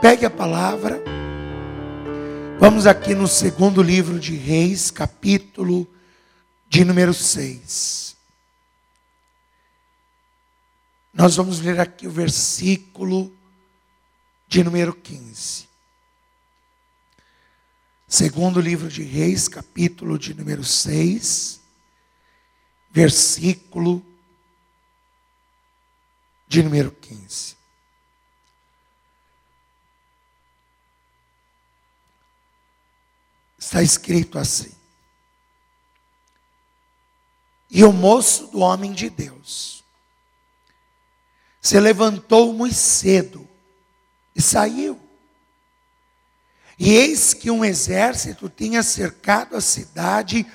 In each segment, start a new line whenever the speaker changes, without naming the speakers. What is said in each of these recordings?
Pegue a palavra. Vamos aqui no segundo livro de Reis, capítulo de número 6. Nós vamos ler aqui o versículo de número 15. Segundo livro de Reis, capítulo de número 6, versículo de número 15. Está escrito assim: E o moço do homem de Deus se levantou muito cedo e saiu. E eis que um exército tinha cercado a cidade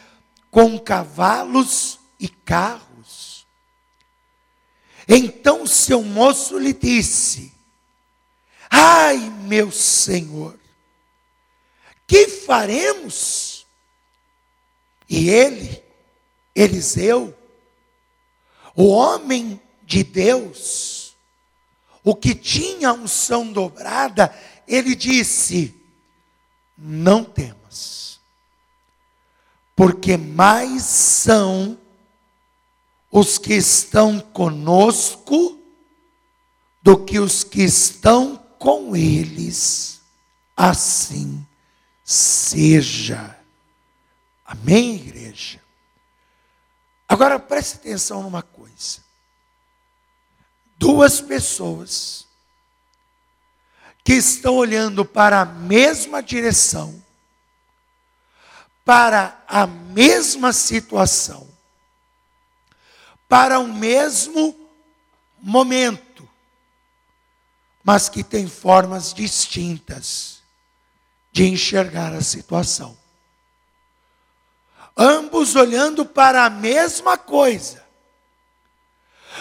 com cavalos e carros. Então seu moço lhe disse: Ai, meu senhor, que faremos? E ele, Eliseu, o homem de Deus, o que tinha unção dobrada, ele disse: Não temas, porque mais são os que estão conosco do que os que estão com eles. Assim seja. Amém, igreja? Agora preste atenção numa coisa. Duas pessoas que estão olhando para a mesma direção, para a mesma situação, para o mesmo momento, mas que têm formas distintas de enxergar a situação. Ambos olhando para a mesma coisa,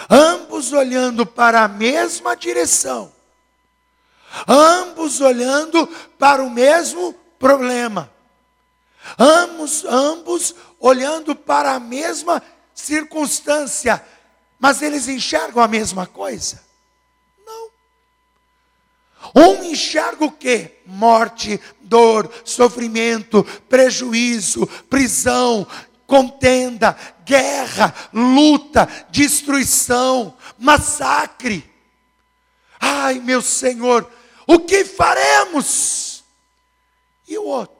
ambos olhando para a mesma direção, ambos olhando para o mesmo problema, ambos, ambos olhando para a mesma circunstância, mas eles enxergam a mesma coisa. Um enxerga o quê? Morte, dor, sofrimento, prejuízo, prisão, contenda, guerra, luta, destruição, massacre. Ai, meu Senhor, o que faremos? E o outro?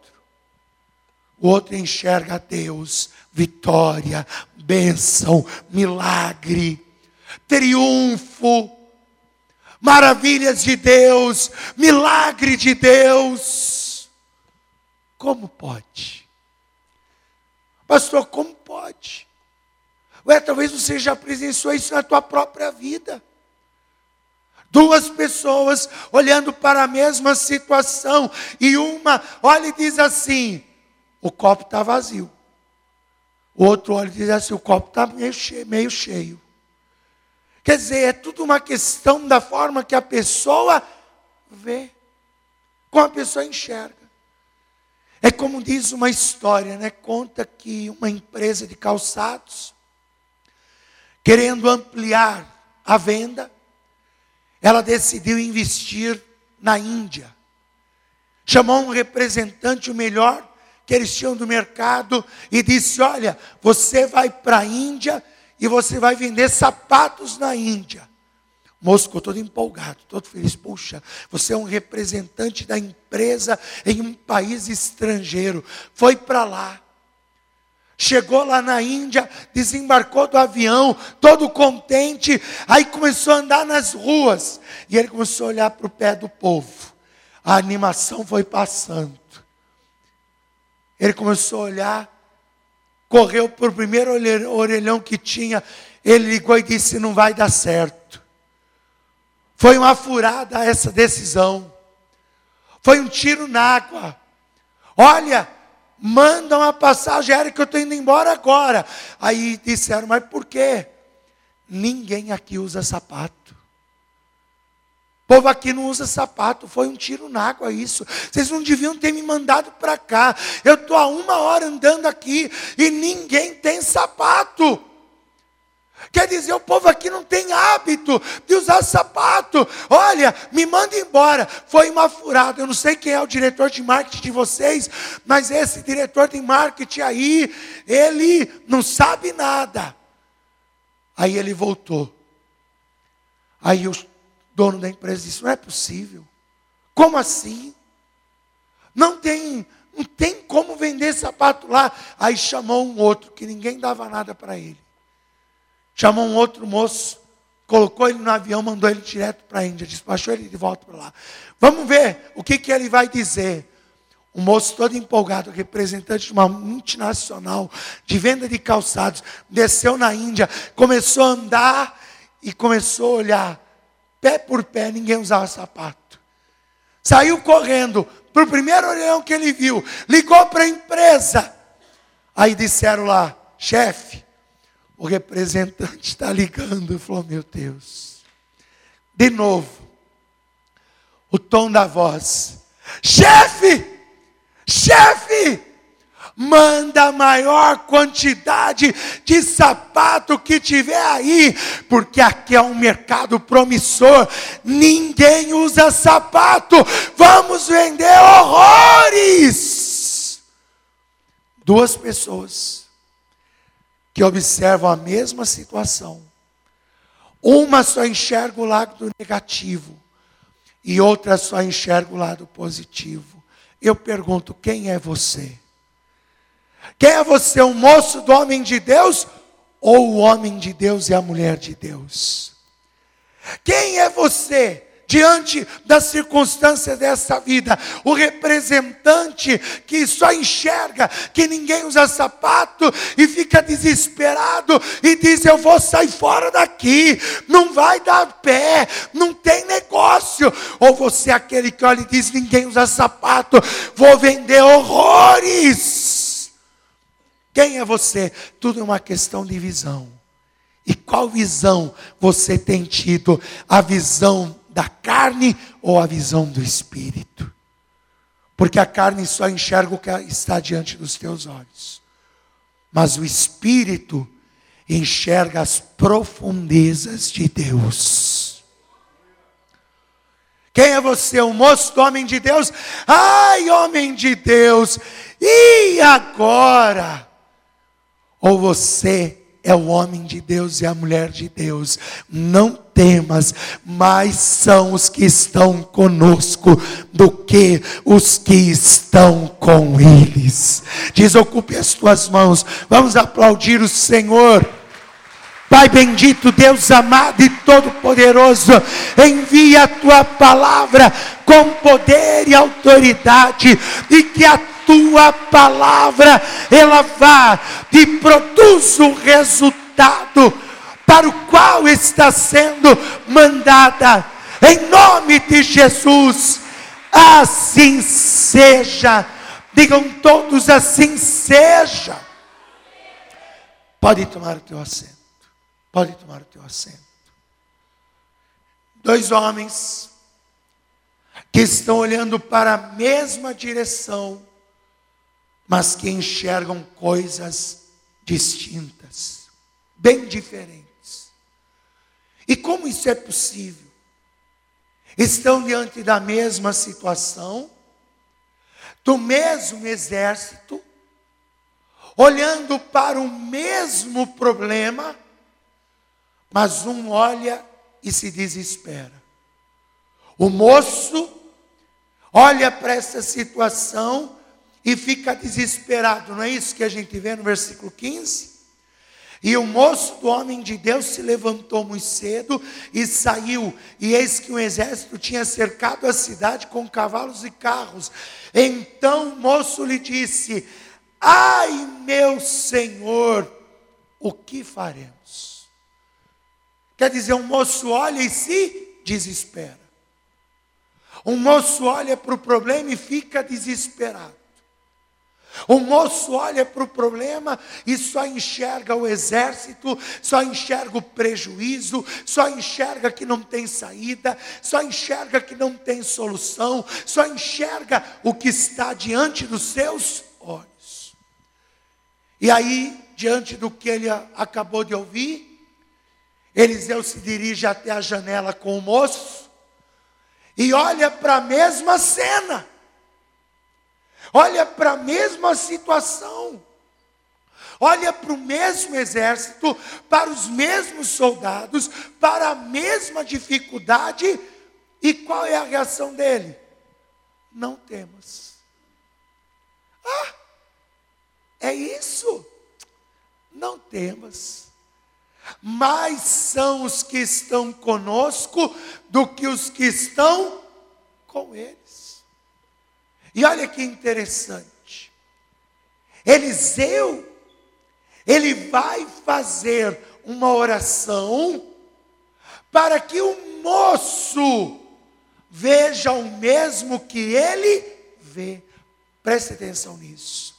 O outro enxerga Deus, vitória, bênção, milagre, triunfo maravilhas de Deus, milagre de Deus. Como pode? Pastor, como pode? Ué, talvez você já presenciou isso na tua própria vida. Duas pessoas olhando para a mesma situação, e uma olha e diz assim: o copo está vazio. O outro olha e diz assim: o copo está meio cheio, meio cheio. Quer dizer, é tudo uma questão da forma que a pessoa vê, como a pessoa enxerga. É como diz uma história, né? Conta que uma empresa de calçados, querendo ampliar a venda, ela decidiu investir na Índia. Chamou um representante, o melhor que eles tinham do mercado, e disse: Olha, você vai para a Índia e você vai vender sapatos na Índia. Ficou todo empolgado, todo feliz. Puxa, você é um representante da empresa em um país estrangeiro. Foi para lá. Chegou lá na Índia, desembarcou do avião, todo contente. Aí começou a andar nas ruas. E ele começou a olhar para o pé do povo. A animação foi passando. Ele começou a olhar correu para o primeiro orelhão que tinha, ele ligou e disse: Não vai dar certo. Foi uma furada essa decisão. Foi um tiro na água. Olha, manda uma passagem aérea que eu estou indo embora agora. Aí disseram: Mas por quê? Ninguém aqui usa sapato. Povo aqui não usa sapato, foi um tiro na água isso. Vocês não deviam ter me mandado para cá. Eu estou há uma hora andando aqui e ninguém tem sapato. Quer dizer, o povo aqui não tem hábito de usar sapato. Olha, me manda embora. Foi uma furada. Eu não sei quem é o diretor de marketing de vocês, mas esse diretor de marketing aí, ele não sabe nada. Aí ele voltou. Aí o dono da empresa disse: Não é possível. Como assim? Não tem, não tem como vender sapato lá. Aí chamou um outro, que ninguém dava nada para ele. Chamou um outro moço, colocou ele no avião, mandou ele direto para a Índia, despachou ele de volta para lá. Vamos ver o que, que ele vai dizer. O moço todo empolgado, representante de uma multinacional de venda de calçados, desceu na Índia, começou a andar e começou a olhar, pé por pé, ninguém usava sapato. Saiu correndo para o primeiro orelhão que ele viu, ligou para a empresa. Aí disseram lá, chefe, o representante está ligando. Falou: Meu Deus. De novo, o tom da voz: Chefe, chefe, manda a maior quantidade de sapato que tiver aí, porque aqui é um mercado promissor. Ninguém usa sapato. Vamos vender horrores. Duas pessoas que observam a mesma situação. Uma só enxerga o lado negativo e outra só enxerga o lado positivo. Eu pergunto: quem é você? Quem é você, o moço do homem de Deus ou o homem de Deus e a mulher de Deus? Quem é você? diante das circunstâncias dessa vida. O representante que só enxerga que ninguém usa sapato e fica desesperado e diz: Eu vou sair fora daqui, não vai dar pé, não tem negócio. Ou você é aquele que olha e diz: Ninguém usa sapato, vou vender horrores. Quem é você? Tudo é uma questão de visão. E qual visão você tem tido? A visão da carne ou a visão do espírito. Porque a carne só enxerga o que está diante dos teus olhos. Mas o espírito enxerga as profundezas de Deus. Quem é você, o moço, homem de Deus? Ai, homem de Deus, e agora? Ou você é o homem de Deus e a mulher de Deus. Não temas, mais são os que estão conosco do que os que estão com eles. Desocupe as tuas mãos, vamos aplaudir o Senhor. Pai bendito, Deus amado e todo-poderoso, envia a tua palavra com poder e autoridade, e que a tua palavra, ela vá e produz o resultado para o qual está sendo mandada. Em nome de Jesus, assim seja. Digam todos assim seja. Pode tomar o teu assento. Pode tomar o teu assento. Dois homens que estão olhando para a mesma direção mas que enxergam coisas distintas, bem diferentes. E como isso é possível? Estão diante da mesma situação, do mesmo exército, olhando para o mesmo problema, mas um olha e se desespera. O moço olha para essa situação e fica desesperado. Não é isso que a gente vê no versículo 15? E o moço do homem de Deus se levantou muito cedo e saiu, e eis que um exército tinha cercado a cidade com cavalos e carros. Então o moço lhe disse: Ai, meu senhor, o que faremos? Quer dizer, um moço olha e se desespera. Um moço olha para o problema e fica desesperado. O moço olha para o problema e só enxerga o exército, só enxerga o prejuízo, só enxerga que não tem saída, só enxerga que não tem solução, só enxerga o que está diante dos seus olhos. E aí, diante do que ele acabou de ouvir, Eliseu se dirige até a janela com o moço e olha para a mesma cena, olha para a mesma situação, olha para o mesmo exército, para os mesmos soldados, para a mesma dificuldade, e qual é a reação dele? Não temas. Ah, é isso? Não temas mais são os que estão conosco do que os que estão com eles. E olha que interessante. Eliseu, ele vai fazer uma oração para que o moço veja o mesmo que ele vê. Preste atenção nisso.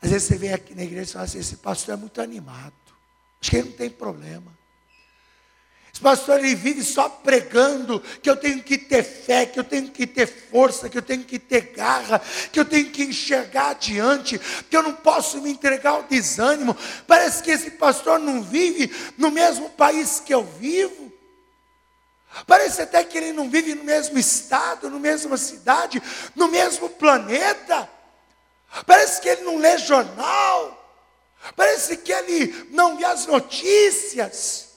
Às vezes você vem aqui na igreja e fala assim: esse pastor é muito animado. Acho que ele não tem problema. Esse pastor ele vive só pregando que eu tenho que ter fé, que eu tenho que ter força, que eu tenho que ter garra, que eu tenho que enxergar adiante, que eu não posso me entregar ao desânimo. Parece que esse pastor não vive no mesmo país que eu vivo. Parece até que ele não vive no mesmo estado, na mesma cidade, no mesmo planeta. Parece que ele não lê jornal. Parece que ele não vê as notícias.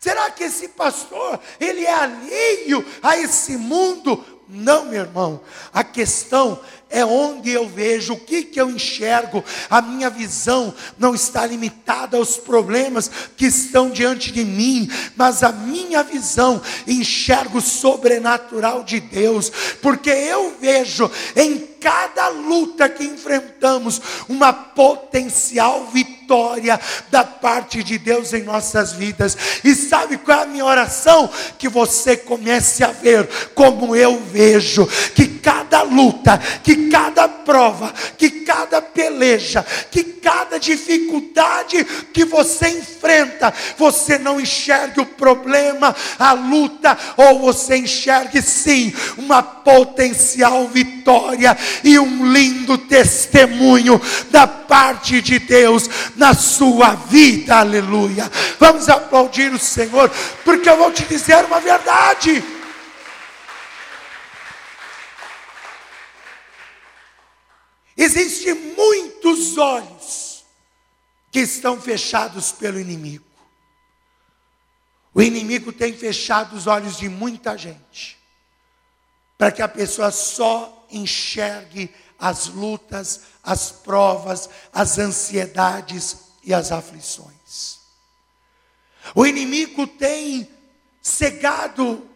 Será que esse pastor, ele é alheio a esse mundo? Não, meu irmão. A questão é onde eu vejo, o que, que eu enxergo. A minha visão não está limitada aos problemas que estão diante de mim, mas a minha visão enxergo o sobrenatural de Deus, porque eu vejo em cada luta que enfrentamos uma potencial vitória da parte de Deus em nossas vidas. E sabe qual é a minha oração? Que você comece a ver como eu vejo, que cada luta, que cada prova, que cada peleja, que cada dificuldade que você enfrenta, você não enxergue o problema, a luta, ou você enxergue sim uma potencial vitória e um lindo testemunho da parte de Deus na sua vida, aleluia. Vamos aplaudir o Senhor, porque eu vou te dizer uma verdade. Existem muitos olhos que estão fechados pelo inimigo. O inimigo tem fechado os olhos de muita gente, para que a pessoa só enxergue as lutas, as provas, as ansiedades e as aflições. O inimigo tem cegado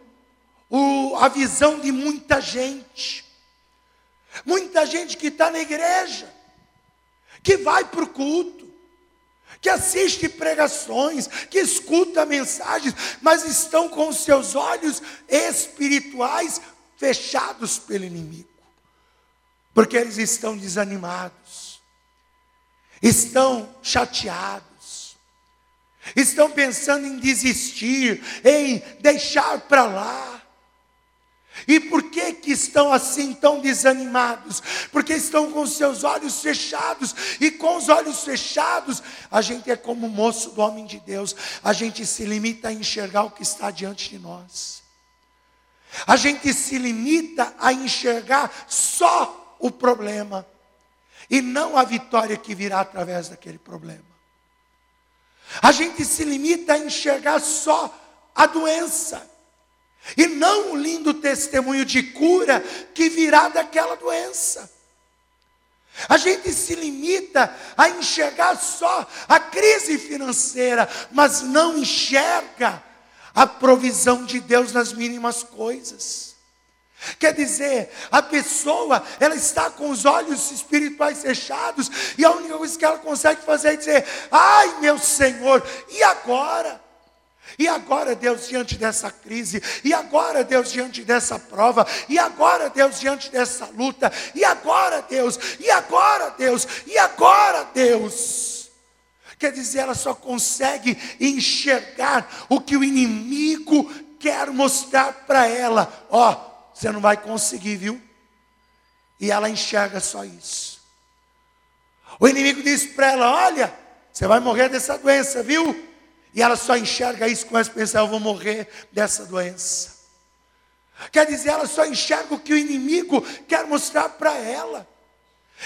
o, a visão de muita gente. Muita gente que está na igreja, que vai para o culto, que assiste pregações, que escuta mensagens, mas estão com seus olhos espirituais fechados pelo inimigo, porque eles estão desanimados, estão chateados, estão pensando em desistir, em deixar para lá. E por que que estão assim tão desanimados? Porque estão com seus olhos fechados, e com os olhos fechados, a gente é como o moço do homem de Deus, a gente se limita a enxergar o que está diante de nós. A gente se limita a enxergar só o problema e não a vitória que virá através daquele problema. A gente se limita a enxergar só a doença e não o lindo testemunho de cura que virá daquela doença. A gente se limita a enxergar só a crise financeira, mas não enxerga a provisão de Deus nas mínimas coisas. Quer dizer, a pessoa, ela está com os olhos espirituais fechados, e a única coisa que ela consegue fazer é dizer: Ai meu Senhor, e agora? E agora, Deus, diante dessa crise, e agora, Deus, diante dessa prova, e agora, Deus, diante dessa luta, e agora, Deus, e agora, Deus, e agora, Deus. Quer dizer, ela só consegue enxergar o que o inimigo quer mostrar para ela. Ó, você não vai conseguir, viu? E ela enxerga só isso. O inimigo diz para ela: Olha, você vai morrer dessa doença, viu? E ela só enxerga isso, começa a pensar: eu vou morrer dessa doença. Quer dizer, ela só enxerga o que o inimigo quer mostrar para ela.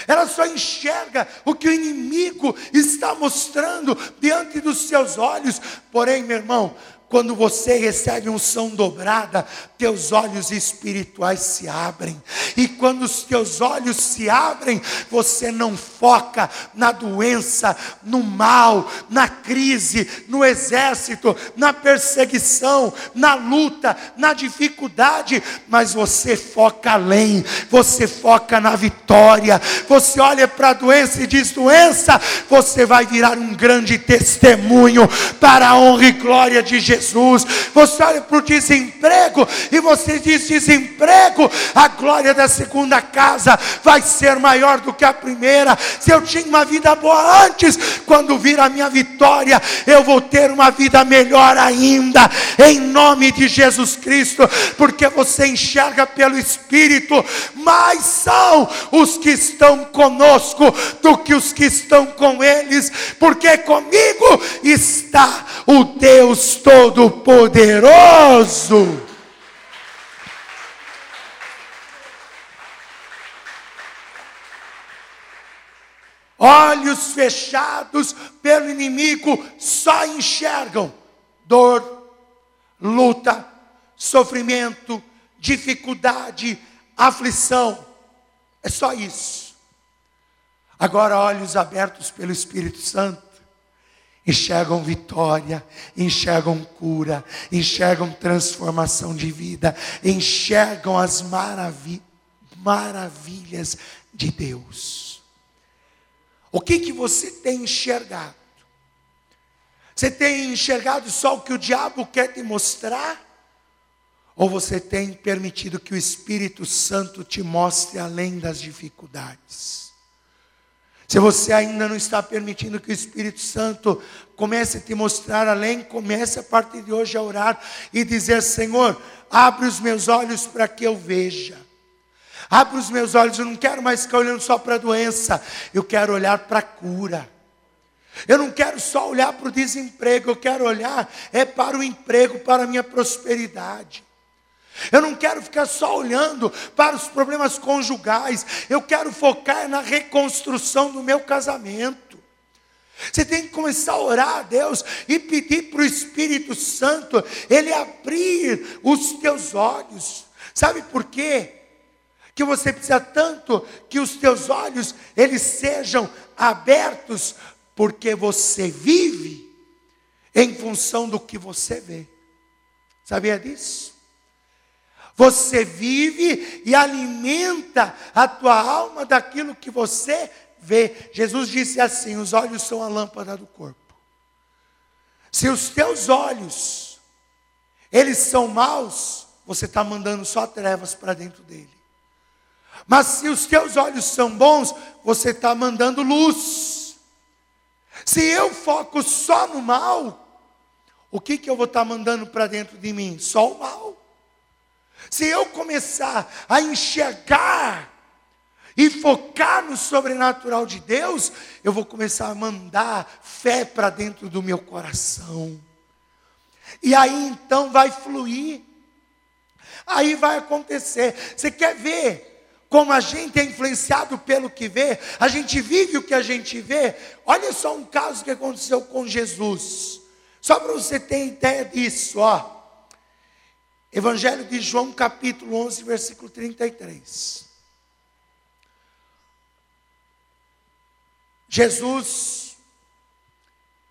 Ela só enxerga o que o inimigo está mostrando diante dos seus olhos. Porém, meu irmão, quando você recebe unção dobrada, teus olhos espirituais se abrem. E quando os teus olhos se abrem, você não foca na doença, no mal, na crise, no exército, na perseguição, na luta, na dificuldade, mas você foca além, você foca na vitória. Você olha para a doença e diz: doença, você vai virar um grande testemunho para a honra e glória de Jesus. Jesus. Você olha para o desemprego e você diz: desemprego, a glória da segunda casa vai ser maior do que a primeira. Se eu tinha uma vida boa antes, quando vir a minha vitória, eu vou ter uma vida melhor ainda, em nome de Jesus Cristo, porque você enxerga pelo Espírito, mais são os que estão conosco do que os que estão com eles, porque comigo está o Deus todo Todo-Poderoso. Olhos fechados pelo inimigo só enxergam dor, luta, sofrimento, dificuldade, aflição. É só isso. Agora, olhos abertos pelo Espírito Santo enxergam vitória, enxergam cura, enxergam transformação de vida, enxergam as maravi maravilhas de Deus. O que que você tem enxergado? Você tem enxergado só o que o diabo quer te mostrar? Ou você tem permitido que o Espírito Santo te mostre além das dificuldades? Se você ainda não está permitindo que o Espírito Santo comece a te mostrar além, comece a partir de hoje a orar e dizer: Senhor, abre os meus olhos para que eu veja. Abre os meus olhos, eu não quero mais ficar olhando só para a doença, eu quero olhar para a cura. Eu não quero só olhar para o desemprego, eu quero olhar é para o emprego, para a minha prosperidade. Eu não quero ficar só olhando para os problemas conjugais. Eu quero focar na reconstrução do meu casamento. Você tem que começar a orar a Deus e pedir para o Espírito Santo ele abrir os teus olhos. Sabe por quê? Que você precisa tanto que os teus olhos eles sejam abertos porque você vive em função do que você vê. Sabia disso? Você vive e alimenta a tua alma daquilo que você vê. Jesus disse assim: os olhos são a lâmpada do corpo. Se os teus olhos eles são maus, você está mandando só trevas para dentro dele. Mas se os teus olhos são bons, você está mandando luz. Se eu foco só no mal, o que, que eu vou estar tá mandando para dentro de mim? Só o mal. Se eu começar a enxergar e focar no sobrenatural de Deus, eu vou começar a mandar fé para dentro do meu coração. E aí então vai fluir. Aí vai acontecer. Você quer ver como a gente é influenciado pelo que vê? A gente vive o que a gente vê. Olha só um caso que aconteceu com Jesus. Só para você ter ideia disso, ó. Evangelho de João, capítulo 11, versículo 33. Jesus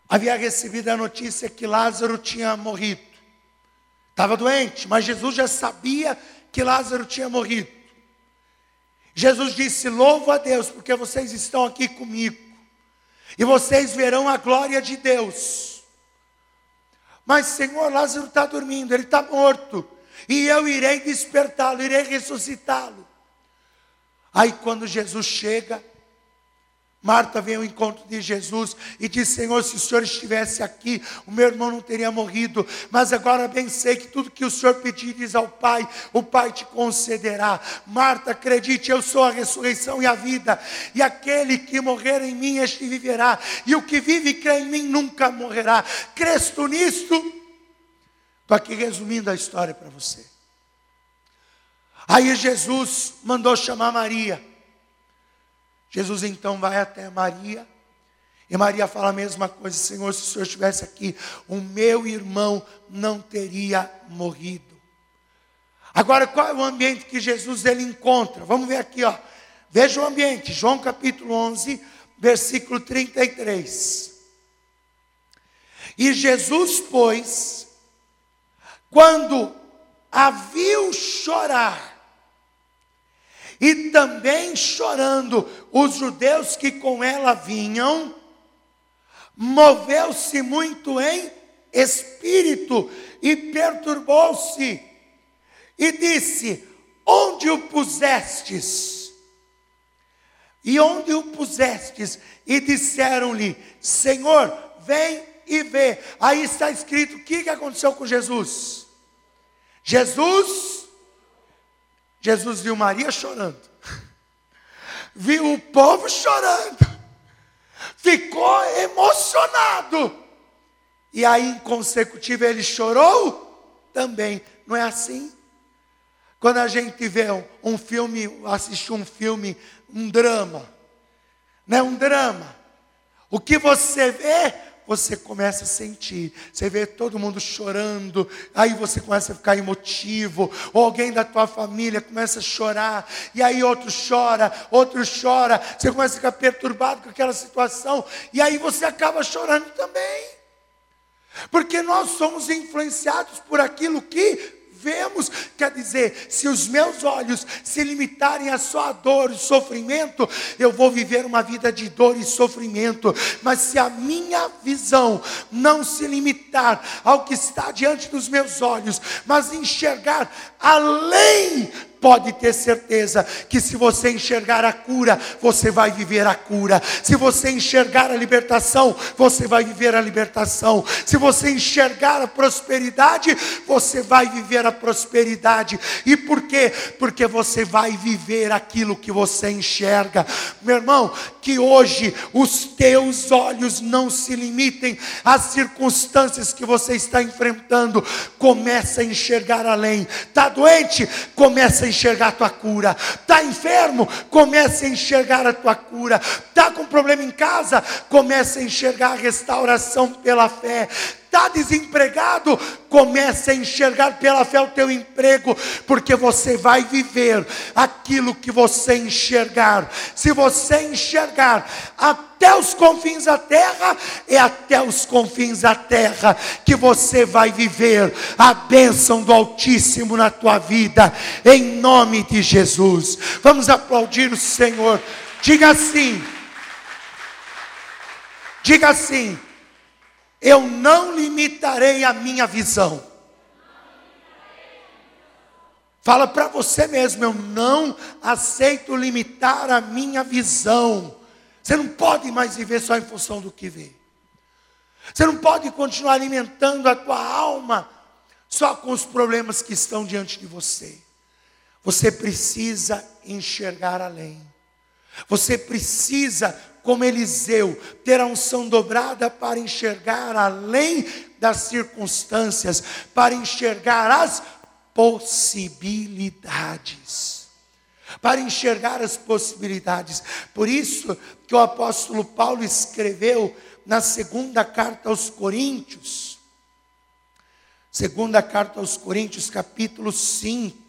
havia recebido a notícia que Lázaro tinha morrido. Estava doente, mas Jesus já sabia que Lázaro tinha morrido. Jesus disse: Louvo a Deus, porque vocês estão aqui comigo, e vocês verão a glória de Deus. Mas, Senhor, Lázaro está dormindo, ele está morto e eu irei despertá-lo, irei ressuscitá-lo. Aí quando Jesus chega, Marta veio ao encontro de Jesus e disse: Senhor, se o Senhor estivesse aqui, o meu irmão não teria morrido. Mas agora bem sei que tudo que o Senhor pedires ao Pai, o Pai te concederá. Marta, acredite, eu sou a ressurreição e a vida. E aquele que morrer em mim, este viverá. E o que vive e crê em mim nunca morrerá. Cresto nisto? Estou aqui resumindo a história para você. Aí Jesus mandou chamar Maria. Jesus então vai até Maria. E Maria fala a mesma coisa: Senhor, se o Senhor estivesse aqui, o meu irmão não teria morrido. Agora, qual é o ambiente que Jesus ele encontra? Vamos ver aqui, ó. Veja o ambiente, João capítulo 11, versículo 33. E Jesus, pois, quando a viu chorar, e também chorando os judeus que com ela vinham, moveu-se muito em espírito e perturbou-se, e disse: Onde o pusestes? E onde o pusestes? E disseram-lhe: Senhor, vem e vê. Aí está escrito: o que aconteceu com Jesus? Jesus Jesus viu Maria chorando, viu o povo chorando, ficou emocionado, e aí em consecutivo ele chorou também, não é assim? Quando a gente vê um, um filme, assiste um filme, um drama, não é um drama, o que você vê você começa a sentir. Você vê todo mundo chorando, aí você começa a ficar emotivo, ou alguém da tua família começa a chorar, e aí outro chora, outro chora, você começa a ficar perturbado com aquela situação, e aí você acaba chorando também. Porque nós somos influenciados por aquilo que vemos. Quer dizer, se os meus olhos se limitarem a só a dor e sofrimento, eu vou viver uma vida de dor e sofrimento. Mas se a minha visão não se limitar ao que está diante dos meus olhos, mas enxergar além pode ter certeza que se você enxergar a cura, você vai viver a cura. Se você enxergar a libertação, você vai viver a libertação. Se você enxergar a prosperidade, você vai viver a prosperidade. E por quê? Porque você vai viver aquilo que você enxerga. Meu irmão, que hoje os teus olhos não se limitem às circunstâncias que você está enfrentando. Começa a enxergar além. Está doente? Começa a enxergar a tua cura. Está enfermo? Comece a enxergar a tua cura. Está com problema em casa? Comece a enxergar a restauração pela fé está desempregado, comece a enxergar pela fé o teu emprego, porque você vai viver aquilo que você enxergar. Se você enxergar até os confins da terra, é até os confins da terra que você vai viver a bênção do Altíssimo na tua vida, em nome de Jesus. Vamos aplaudir o Senhor. Diga assim. Diga assim: eu não limitarei a minha visão. Fala para você mesmo, eu não aceito limitar a minha visão. Você não pode mais viver só em função do que vê. Você não pode continuar alimentando a tua alma só com os problemas que estão diante de você. Você precisa enxergar além. Você precisa como Eliseu, ter a unção dobrada para enxergar além das circunstâncias, para enxergar as possibilidades. Para enxergar as possibilidades. Por isso que o apóstolo Paulo escreveu na segunda carta aos Coríntios, segunda carta aos Coríntios, capítulo 5.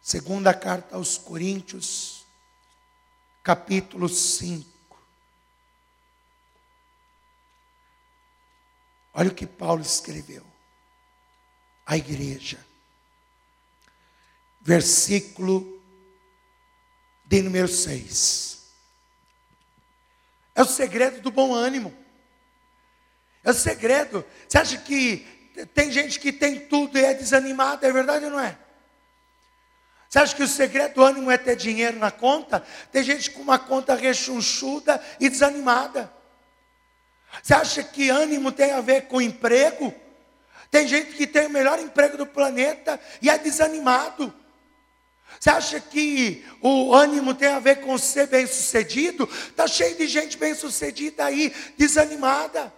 Segunda carta aos Coríntios, capítulo 5. Olha o que Paulo escreveu. A igreja. Versículo de número 6. É o segredo do bom ânimo. É o segredo. Você acha que tem gente que tem tudo e é desanimada? É verdade ou não é? Você acha que o segredo do ânimo é ter dinheiro na conta? Tem gente com uma conta rechonchuda e desanimada. Você acha que ânimo tem a ver com emprego? Tem gente que tem o melhor emprego do planeta e é desanimado. Você acha que o ânimo tem a ver com ser bem-sucedido? Está cheio de gente bem-sucedida aí, desanimada.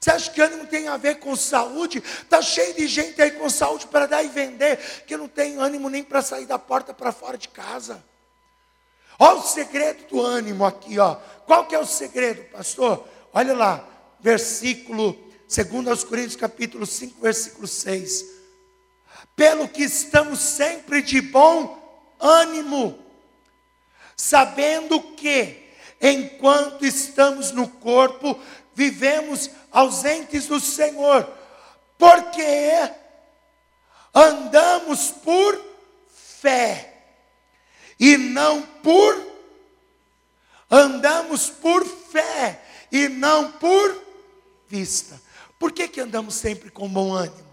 Você acha que ânimo tem a ver com saúde? Está cheio de gente aí com saúde para dar e vender, que não tem ânimo nem para sair da porta para fora de casa. Olha o segredo do ânimo aqui, ó. Qual que é o segredo, pastor? Olha lá, versículo 2 Coríntios capítulo 5, versículo 6 pelo que estamos sempre de bom ânimo, sabendo que, enquanto estamos no corpo, vivemos ausentes do Senhor, porque andamos por fé e não por andamos por fé e não por vista. Por que que andamos sempre com bom ânimo?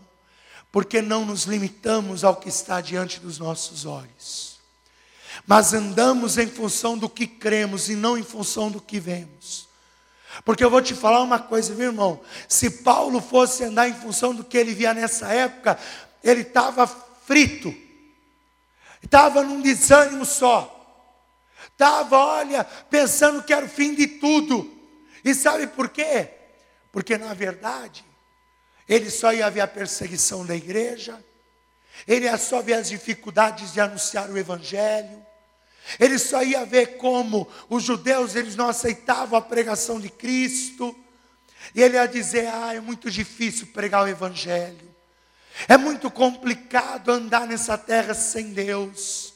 porque não nos limitamos ao que está diante dos nossos olhos, mas andamos em função do que cremos e não em função do que vemos. Porque eu vou te falar uma coisa, meu irmão: se Paulo fosse andar em função do que ele via nessa época, ele estava frito, estava num desânimo só, estava, olha, pensando que era o fim de tudo. E sabe por quê? Porque na verdade, ele só ia ver a perseguição da igreja, ele ia só ver as dificuldades de anunciar o evangelho, ele só ia ver como os judeus eles não aceitavam a pregação de Cristo, e ele ia dizer: "Ah, é muito difícil pregar o evangelho. É muito complicado andar nessa terra sem Deus.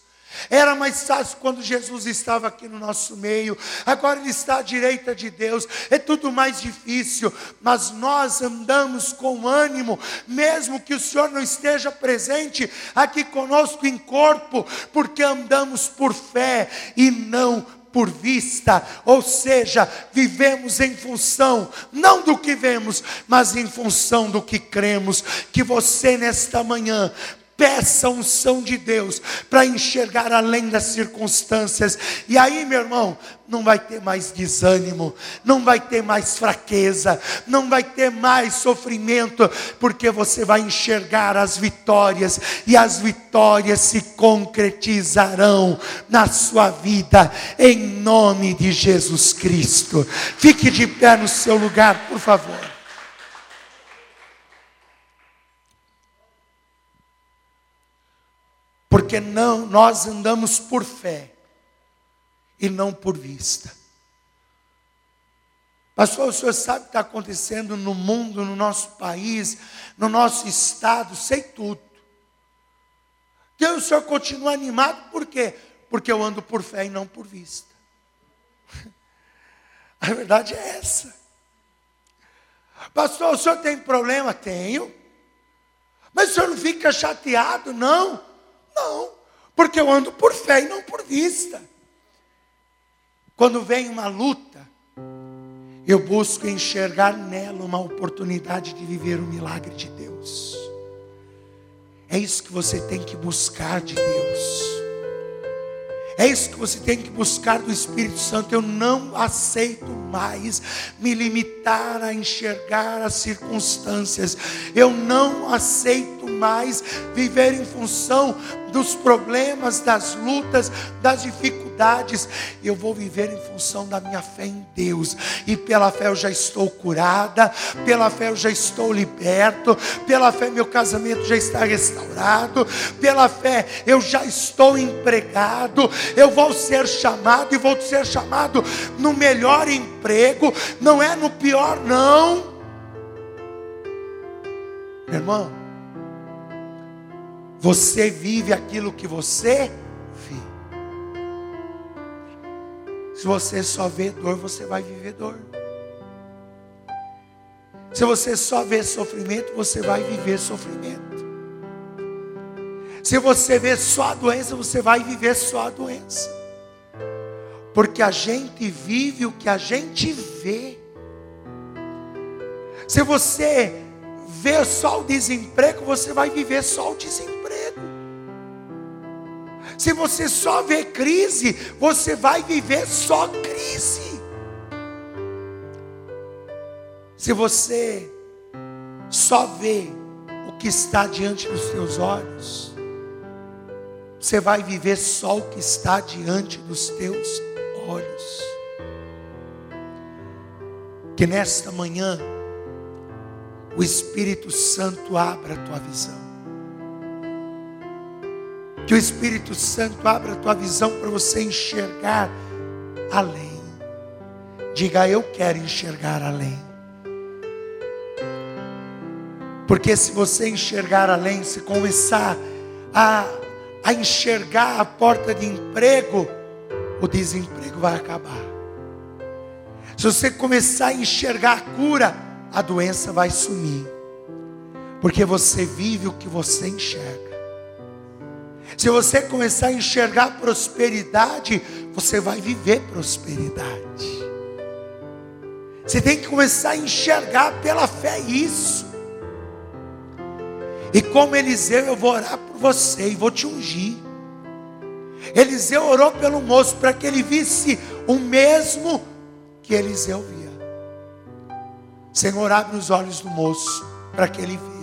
Era mais fácil quando Jesus estava aqui no nosso meio, agora Ele está à direita de Deus, é tudo mais difícil, mas nós andamos com ânimo, mesmo que o Senhor não esteja presente aqui conosco em corpo, porque andamos por fé e não por vista, ou seja, vivemos em função, não do que vemos, mas em função do que cremos. Que você nesta manhã Peça a unção de Deus para enxergar além das circunstâncias. E aí, meu irmão, não vai ter mais desânimo, não vai ter mais fraqueza, não vai ter mais sofrimento, porque você vai enxergar as vitórias e as vitórias se concretizarão na sua vida, em nome de Jesus Cristo. Fique de pé no seu lugar, por favor. Porque não, nós andamos por fé e não por vista. Pastor, o senhor sabe o que está acontecendo no mundo, no nosso país, no nosso estado, sei tudo. Então o senhor continua animado, por quê? Porque eu ando por fé e não por vista. A verdade é essa. Pastor, o senhor tem problema? Tenho. Mas o senhor não fica chateado, não. Não, porque eu ando por fé e não por vista. Quando vem uma luta, eu busco enxergar nela uma oportunidade de viver o milagre de Deus. É isso que você tem que buscar de Deus. É isso que você tem que buscar do Espírito Santo. Eu não aceito mais me limitar a enxergar as circunstâncias. Eu não aceito mais viver em função dos problemas, das lutas, das dificuldades. Eu vou viver em função da minha fé em Deus. E pela fé eu já estou curada, pela fé eu já estou liberto, pela fé meu casamento já está restaurado, pela fé eu já estou empregado. Eu vou ser chamado e vou ser chamado no melhor emprego, não é no pior não. Irmão, você vive aquilo que você Se você só vê dor, você vai viver dor. Se você só vê sofrimento, você vai viver sofrimento. Se você vê só a doença, você vai viver só a doença. Porque a gente vive o que a gente vê. Se você vê só o desemprego, você vai viver só o desemprego. Se você só vê crise, você vai viver só crise. Se você só vê o que está diante dos teus olhos, você vai viver só o que está diante dos teus olhos. Que nesta manhã o Espírito Santo abra a tua visão. Que o Espírito Santo abra a tua visão para você enxergar além. Diga, eu quero enxergar além. Porque se você enxergar além, se começar a, a enxergar a porta de emprego, o desemprego vai acabar. Se você começar a enxergar a cura, a doença vai sumir. Porque você vive o que você enxerga. Se você começar a enxergar prosperidade, você vai viver prosperidade. Você tem que começar a enxergar pela fé isso. E como Eliseu, eu vou orar por você e vou te ungir. Eliseu orou pelo moço para que ele visse o mesmo que Eliseu via. Senhor, abre os olhos do moço para que ele veja.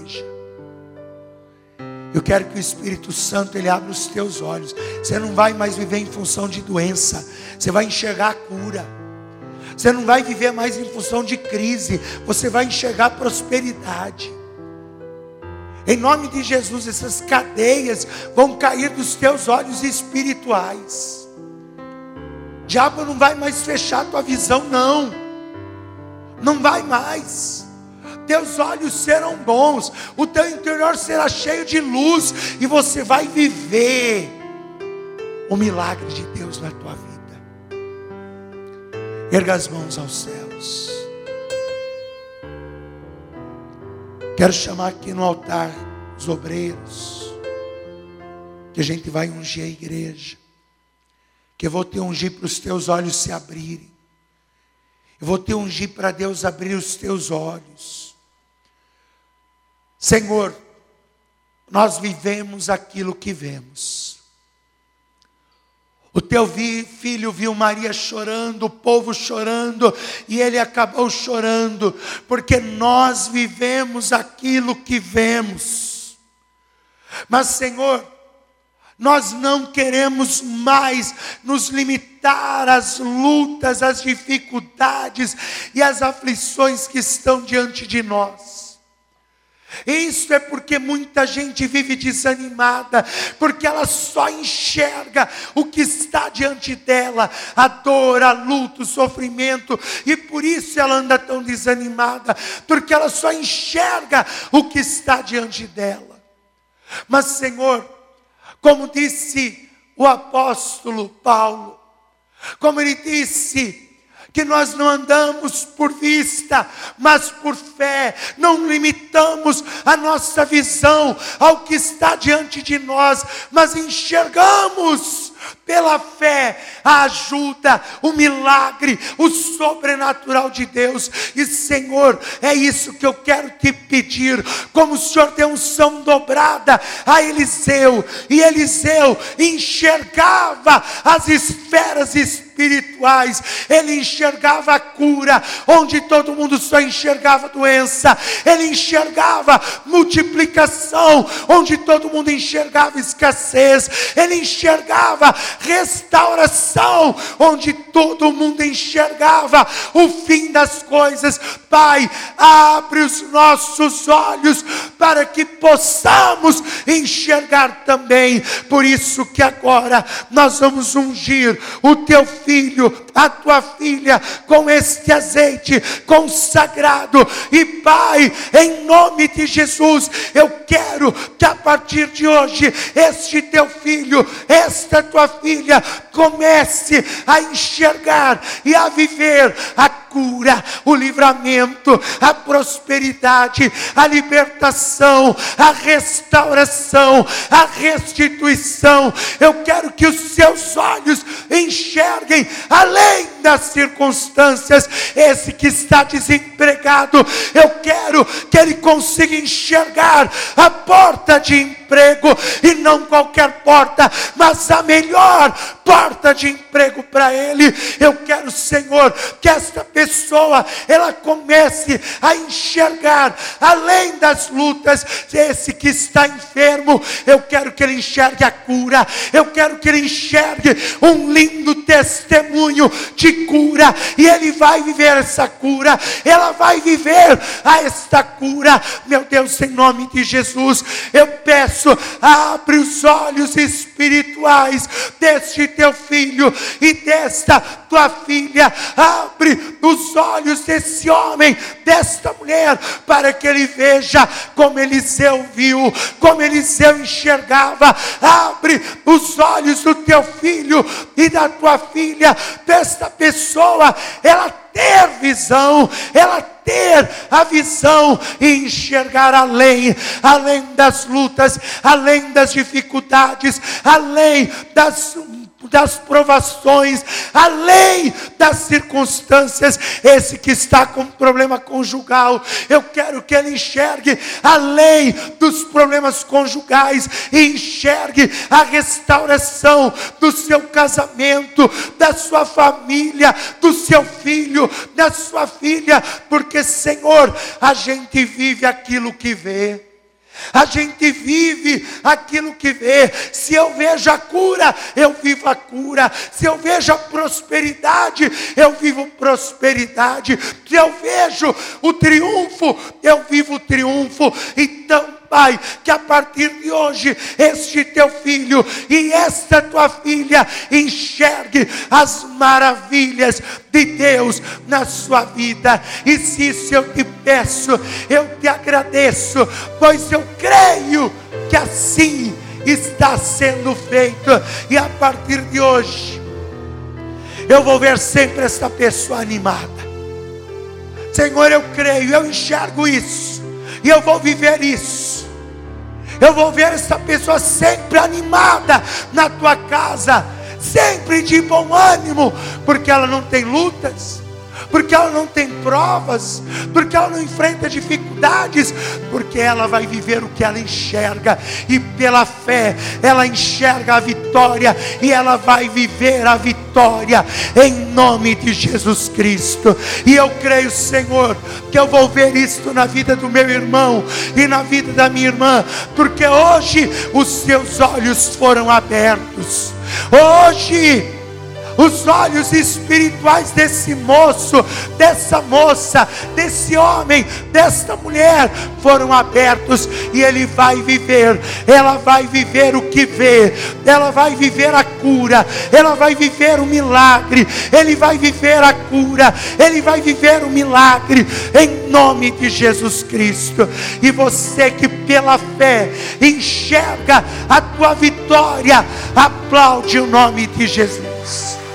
Eu quero que o Espírito Santo ele abra os teus olhos. Você não vai mais viver em função de doença, você vai enxergar a cura. Você não vai viver mais em função de crise, você vai enxergar prosperidade. Em nome de Jesus, essas cadeias vão cair dos teus olhos espirituais. Diabo não vai mais fechar tua visão, não. Não vai mais. Teus olhos serão bons, o teu interior será cheio de luz e você vai viver o milagre de Deus na tua vida. Erga as mãos aos céus. Quero chamar aqui no altar os obreiros, que a gente vai ungir a igreja, que eu vou te ungir para os teus olhos se abrirem, eu vou te ungir para Deus abrir os teus olhos. Senhor, nós vivemos aquilo que vemos. O teu filho viu Maria chorando, o povo chorando, e ele acabou chorando, porque nós vivemos aquilo que vemos. Mas, Senhor, nós não queremos mais nos limitar às lutas, às dificuldades e às aflições que estão diante de nós. Isso é porque muita gente vive desanimada, porque ela só enxerga o que está diante dela, a dor, a luta, o sofrimento, e por isso ela anda tão desanimada, porque ela só enxerga o que está diante dela. Mas, Senhor, como disse o apóstolo Paulo, como ele disse, que nós não andamos por vista, mas por fé, não limitamos a nossa visão ao que está diante de nós, mas enxergamos pela fé, a ajuda, o milagre, o sobrenatural de Deus. E Senhor, é isso que eu quero te pedir. Como o Senhor deu unção dobrada a Eliseu, e Eliseu enxergava as esferas espirituais, ele enxergava a cura, onde todo mundo só enxergava doença, ele enxergava multiplicação, onde todo mundo enxergava escassez, ele enxergava restauração, onde todo mundo enxergava o fim das coisas. Pai, abre os nossos olhos para que possamos enxergar também. Por isso que agora nós vamos ungir o teu filho, a tua filha com este azeite consagrado. E Pai, em nome de Jesus, eu quero que a partir de hoje este teu filho, esta tua filha comece a enxergar e a viver a cura, o livramento, a prosperidade, a libertação, a restauração, a restituição. Eu quero que os seus olhos enxerguem além das circunstâncias. Esse que está desempregado, eu quero que ele consiga enxergar a porta de emprego e não qualquer porta, mas a melhor porta de emprego para ele. Eu quero, Senhor, que esta pessoa ela comece a enxergar além das lutas. Esse que está enfermo, eu quero que ele enxergue a cura. Eu quero que ele enxergue um lindo testemunho de cura e ele vai viver essa cura. Ela vai viver a esta cura. Meu Deus, em nome de Jesus, eu peço, abre os olhos espirituais deste teu filho e desta tua filha. Abre os olhos desse homem, desta mulher, para que ele veja como Eliseu viu, como Eliseu enxergava. Abre os olhos do teu filho e da tua filha, desta pessoa, ela ter visão, ela ter a visão e enxergar além, além das lutas, além das dificuldades, além das das provações, além das circunstâncias. Esse que está com problema conjugal, eu quero que ele enxergue além dos problemas conjugais e enxergue a restauração do seu casamento, da sua família, do seu filho, da sua filha, porque Senhor, a gente vive aquilo que vê. A gente vive aquilo que vê. Se eu vejo a cura, eu vivo a cura. Se eu vejo a prosperidade, eu vivo prosperidade. Se eu vejo o triunfo, eu vivo o triunfo. Então, Pai, que a partir de hoje este teu filho e esta tua filha enxergue as maravilhas de Deus na sua vida. E se isso eu te peço, eu te agradeço, pois eu creio que assim está sendo feito. E a partir de hoje, eu vou ver sempre esta pessoa animada. Senhor, eu creio, eu enxergo isso, e eu vou viver isso. Eu vou ver essa pessoa sempre animada na tua casa, sempre de bom ânimo, porque ela não tem lutas, porque ela não tem provas, porque ela não enfrenta dificuldades, porque ela vai viver o que ela enxerga, e pela fé ela enxerga a vitória, e ela vai viver a vitória, em nome de Jesus Cristo. E eu creio, Senhor, que eu vou ver isto na vida do meu irmão e na vida da minha irmã, porque hoje os seus olhos foram abertos. Hoje os olhos espirituais desse moço, dessa moça, desse homem, desta mulher foram abertos e ele vai viver, ela vai viver o que vê, ela vai viver a cura, ela vai viver o milagre, ele vai viver a cura, ele vai viver o milagre. Em nome de Jesus Cristo. E você que pela fé enxerga a tua vitória, aplaude o nome de Jesus.